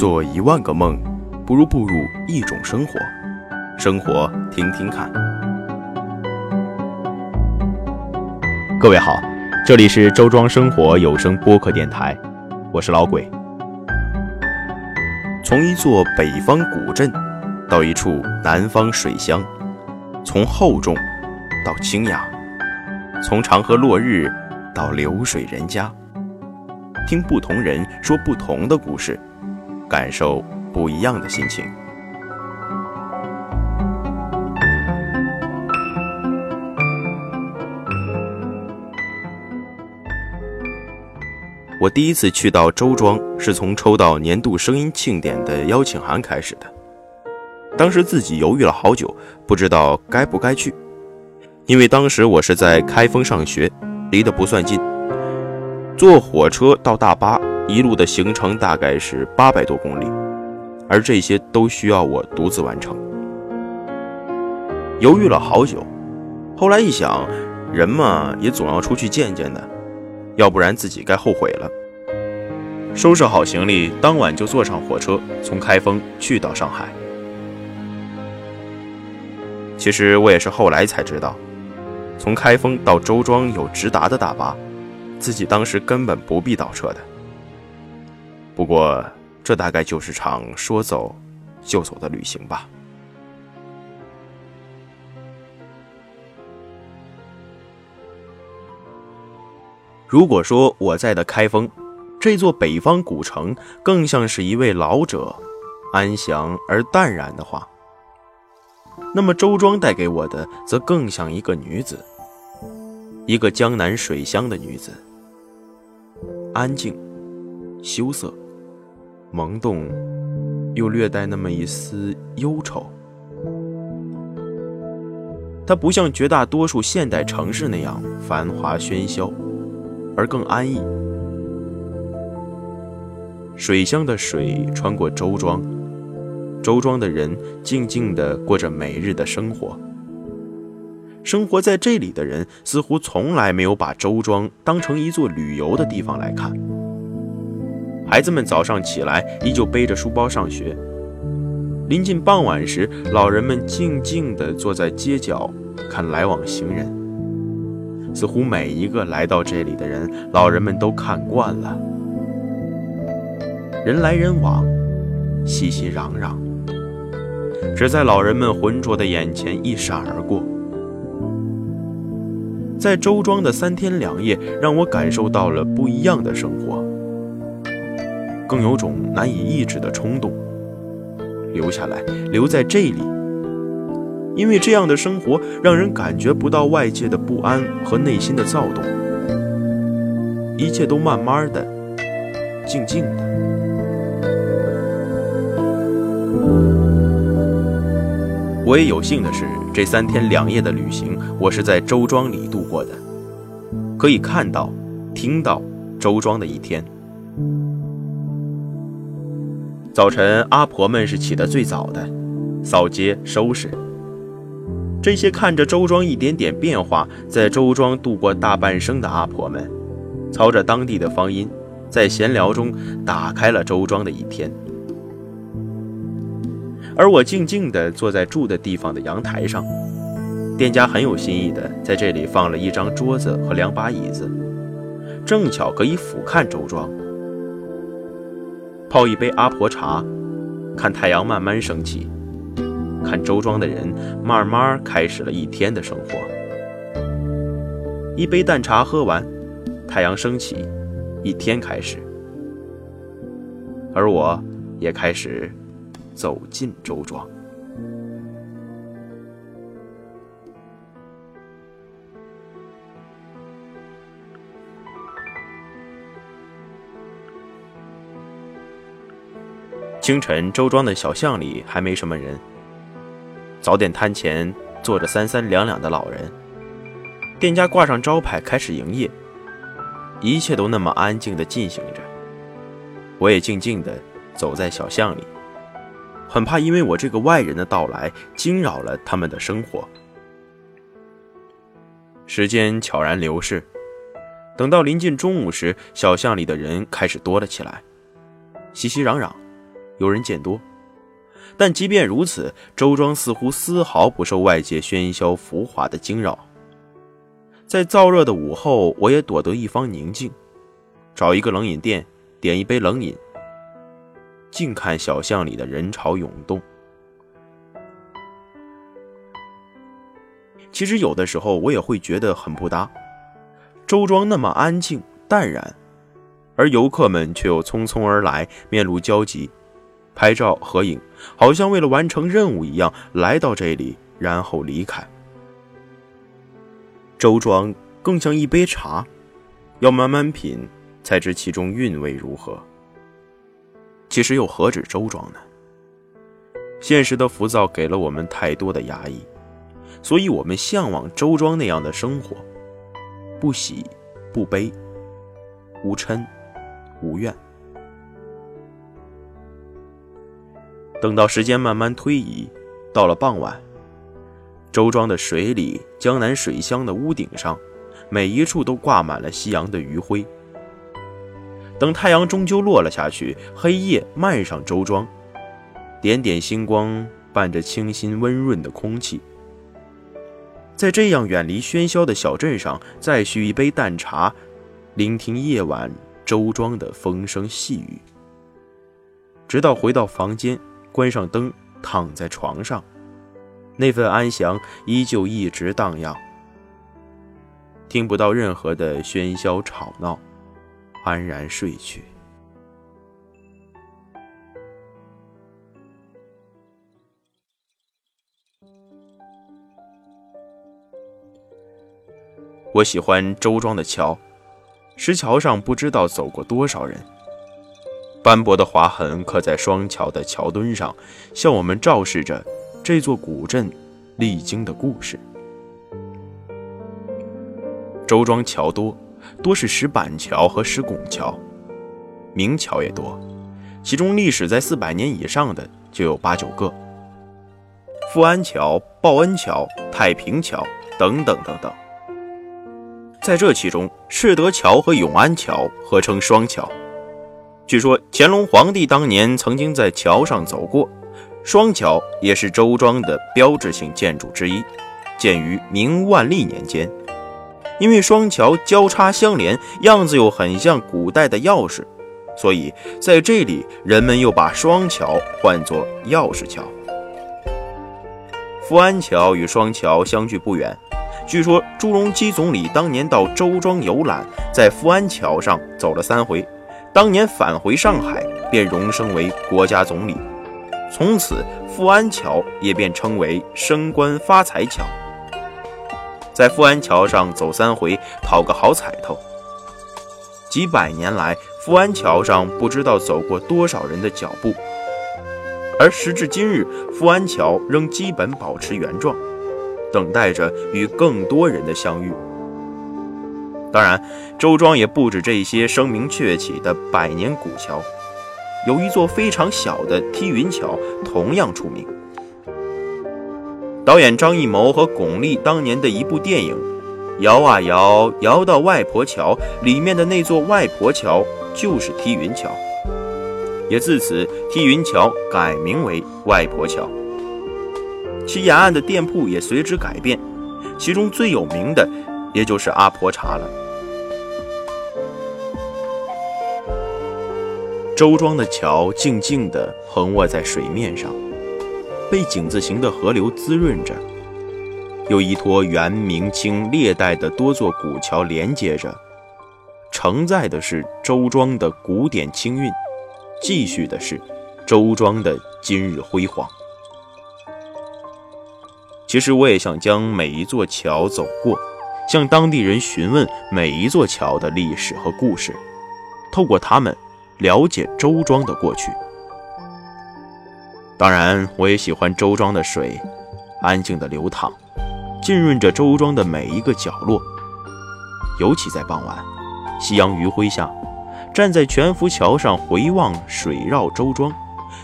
做一万个梦，不如步入一种生活。生活，听听看。各位好，这里是周庄生活有声播客电台，我是老鬼。从一座北方古镇，到一处南方水乡，从厚重到清雅，从长河落日到流水人家，听不同人说不同的故事。感受不一样的心情。我第一次去到周庄，是从抽到年度声音庆典的邀请函开始的。当时自己犹豫了好久，不知道该不该去，因为当时我是在开封上学，离得不算近，坐火车到大巴。一路的行程大概是八百多公里，而这些都需要我独自完成。犹豫了好久，后来一想，人嘛也总要出去见见的，要不然自己该后悔了。收拾好行李，当晚就坐上火车，从开封去到上海。其实我也是后来才知道，从开封到周庄有直达的大巴，自己当时根本不必倒车的。不过，这大概就是场说走就走的旅行吧。如果说我在的开封这座北方古城更像是一位老者，安详而淡然的话，那么周庄带给我的则更像一个女子，一个江南水乡的女子，安静。羞涩、萌动，又略带那么一丝忧愁。它不像绝大多数现代城市那样繁华喧嚣，而更安逸。水乡的水穿过周庄，周庄的人静静地过着每日的生活。生活在这里的人似乎从来没有把周庄当成一座旅游的地方来看。孩子们早上起来依旧背着书包上学。临近傍晚时，老人们静静地坐在街角看来往行人。似乎每一个来到这里的人，老人们都看惯了。人来人往，熙熙攘攘，只在老人们浑浊的眼前一闪而过。在周庄的三天两夜，让我感受到了不一样的生活。更有种难以抑制的冲动，留下来，留在这里，因为这样的生活让人感觉不到外界的不安和内心的躁动，一切都慢慢的、静静的。我也有幸的是，这三天两夜的旅行，我是在周庄里度过的，可以看到、听到周庄的一天。早晨，阿婆们是起得最早的，扫街收拾。这些看着周庄一点点变化，在周庄度过大半生的阿婆们，操着当地的方音，在闲聊中打开了周庄的一天。而我静静地坐在住的地方的阳台上，店家很有心意的在这里放了一张桌子和两把椅子，正巧可以俯瞰周庄。泡一杯阿婆茶，看太阳慢慢升起，看周庄的人慢慢开始了一天的生活。一杯淡茶喝完，太阳升起，一天开始，而我也开始走进周庄。清晨，周庄的小巷里还没什么人。早点摊前坐着三三两两的老人，店家挂上招牌开始营业，一切都那么安静地进行着。我也静静地走在小巷里，很怕因为我这个外人的到来惊扰了他们的生活。时间悄然流逝，等到临近中午时，小巷里的人开始多了起来，熙熙攘攘。有人见多。但即便如此，周庄似乎丝毫不受外界喧嚣浮华的惊扰。在燥热的午后，我也躲得一方宁静，找一个冷饮店，点一杯冷饮，静看小巷里的人潮涌动。其实有的时候，我也会觉得很不搭。周庄那么安静淡然，而游客们却又匆匆而来，面露焦急，拍照合影，好像为了完成任务一样来到这里，然后离开。周庄更像一杯茶，要慢慢品，才知其中韵味如何。其实又何止周庄呢？现实的浮躁给了我们太多的压抑，所以我们向往周庄那样的生活。不喜，不悲，无嗔，无怨。等到时间慢慢推移，到了傍晚，周庄的水里，江南水乡的屋顶上，每一处都挂满了夕阳的余晖。等太阳终究落了下去，黑夜漫上周庄，点点星光伴着清新温润的空气。在这样远离喧嚣的小镇上，再续一杯淡茶，聆听夜晚周庄的风声细语，直到回到房间，关上灯，躺在床上，那份安详依旧一直荡漾，听不到任何的喧嚣吵闹，安然睡去。我喜欢周庄的桥，石桥上不知道走过多少人。斑驳的划痕刻在双桥的桥墩上，向我们昭示着这座古镇历经的故事。周庄桥多，多是石板桥和石拱桥，明桥也多，其中历史在四百年以上的就有八九个。富安桥、报恩桥、太平桥等等等等。在这其中，赤德桥和永安桥合称双桥。据说乾隆皇帝当年曾经在桥上走过。双桥也是周庄的标志性建筑之一，建于明万历年间。因为双桥交叉相连，样子又很像古代的钥匙，所以在这里人们又把双桥唤作钥匙桥。富安桥与双桥相距不远。据说朱镕基总理当年到周庄游览，在富安桥上走了三回，当年返回上海便荣升为国家总理，从此富安桥也便称为升官发财桥。在富安桥上走三回，讨个好彩头。几百年来，富安桥上不知道走过多少人的脚步，而时至今日，富安桥仍基本保持原状。等待着与更多人的相遇。当然，周庄也不止这些声名鹊起的百年古桥，有一座非常小的梯云桥同样出名。导演张艺谋和巩俐当年的一部电影《摇啊摇，摇到外婆桥》里面的那座外婆桥就是梯云桥，也自此梯云桥改名为外婆桥。其沿岸的店铺也随之改变，其中最有名的，也就是阿婆茶了。周庄的桥静静地横卧在水面上，被井字形的河流滋润着，又依托元、明清、列代的多座古桥连接着，承载的是周庄的古典清韵，继续的是周庄的今日辉煌。其实我也想将每一座桥走过，向当地人询问每一座桥的历史和故事，透过他们了解周庄的过去。当然，我也喜欢周庄的水，安静的流淌，浸润着周庄的每一个角落。尤其在傍晚，夕阳余晖下，站在全福桥上回望水绕周庄，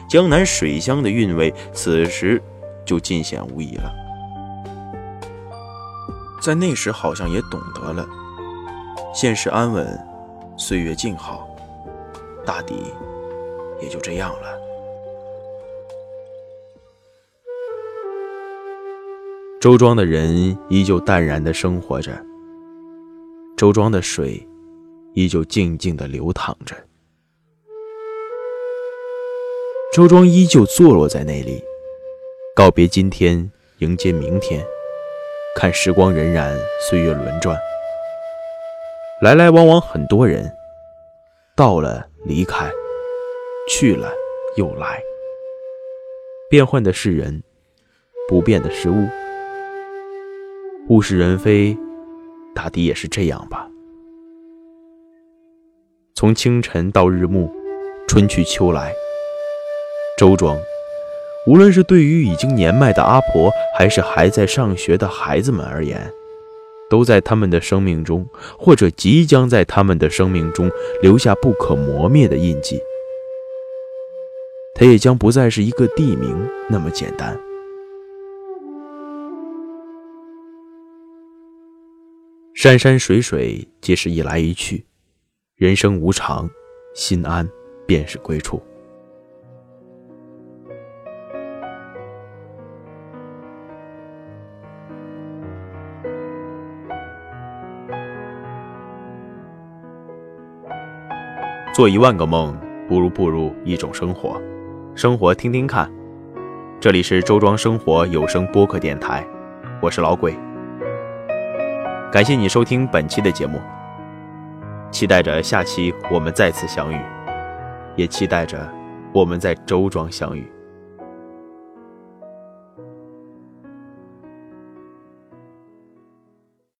江南水乡的韵味，此时就尽显无疑了。在那时好像也懂得了。现实安稳岁月静好大抵也就这样了。周庄的人依旧淡然的生活着。周庄的水依旧静静的流淌着。周庄依旧坐落在那里告别今天迎接明天。看时光荏苒，岁月轮转，来来往往很多人，到了离开，去了又来，变换的是人，不变的是物。物是人非，大抵也是这样吧。从清晨到日暮，春去秋来，周庄，无论是对于已经年迈的阿婆，还是还在上学的孩子们而言，都在他们的生命中，或者即将在他们的生命中留下不可磨灭的印记。它也将不再是一个地名那么简单。山山水水皆是一来一去，人生无常，心安便是归处。做一万个梦，不如步入一种生活。生活听听看，这里是周庄生活有声播客电台，我是老鬼。感谢你收听本期的节目，期待着下期我们再次相遇，也期待着我们在周庄相遇。